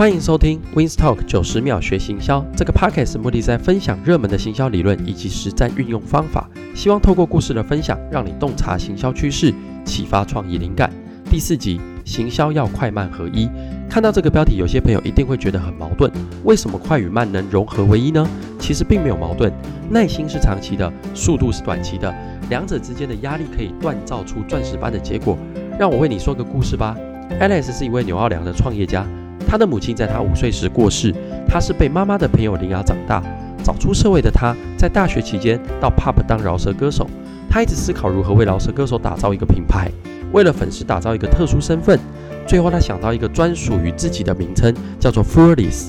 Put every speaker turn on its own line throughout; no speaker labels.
欢迎收听 Wins Talk 九十秒学行销。这个 podcast 目的在分享热门的行销理论以及实战运用方法，希望透过故事的分享，让你洞察行销趋势，启发创意灵感。第四集，行销要快慢合一。看到这个标题，有些朋友一定会觉得很矛盾。为什么快与慢能融合为一呢？其实并没有矛盾。耐心是长期的，速度是短期的，两者之间的压力可以锻造出钻石般的结果。让我为你说个故事吧。Alex 是一位纽奥良的创业家。他的母亲在他五岁时过世，他是被妈妈的朋友领养长大。早出社会的他，在大学期间到 pub 当饶舌歌手。他一直思考如何为饶舌歌手打造一个品牌，为了粉丝打造一个特殊身份。最后，他想到一个专属于自己的名称，叫做 Fearless，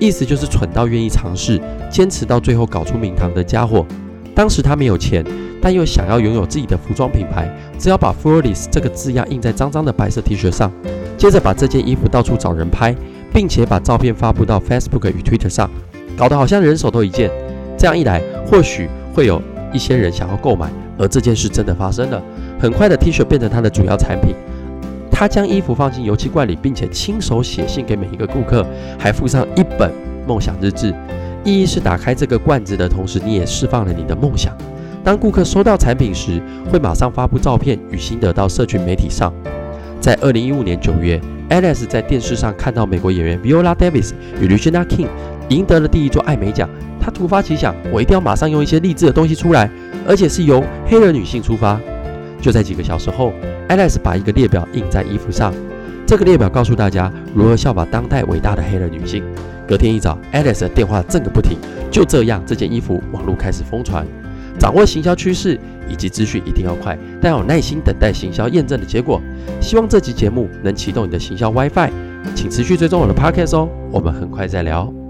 意思就是蠢到愿意尝试，坚持到最后搞出名堂的家伙。当时他没有钱，但又想要拥有自己的服装品牌，只要把 Fearless 这个字样印在脏脏的白色 T 恤上。接着把这件衣服到处找人拍，并且把照片发布到 Facebook 与 Twitter 上，搞得好像人手都一件。这样一来，或许会有一些人想要购买，而这件事真的发生了。很快的，T 恤变成他的主要产品。他将衣服放进油漆罐里，并且亲手写信给每一个顾客，还附上一本梦想日志。意义是打开这个罐子的同时，你也释放了你的梦想。当顾客收到产品时，会马上发布照片与心得到社群媒体上。在二零一五年九月，Alice 在电视上看到美国演员 Viola Davis 与 Regina King 赢得了第一座艾美奖，他突发奇想，我一定要马上用一些励志的东西出来，而且是由黑人女性出发。就在几个小时后，Alice 把一个列表印在衣服上，这个列表告诉大家如何效法当代伟大的黑人女性。隔天一早，Alice 的电话震个不停，就这样，这件衣服网络开始疯传。掌握行销趋势以及资讯一定要快，但要有耐心等待行销验证的结果。希望这集节目能启动你的行销 WiFi，请持续追踪我的 Podcast 哦。我们很快再聊。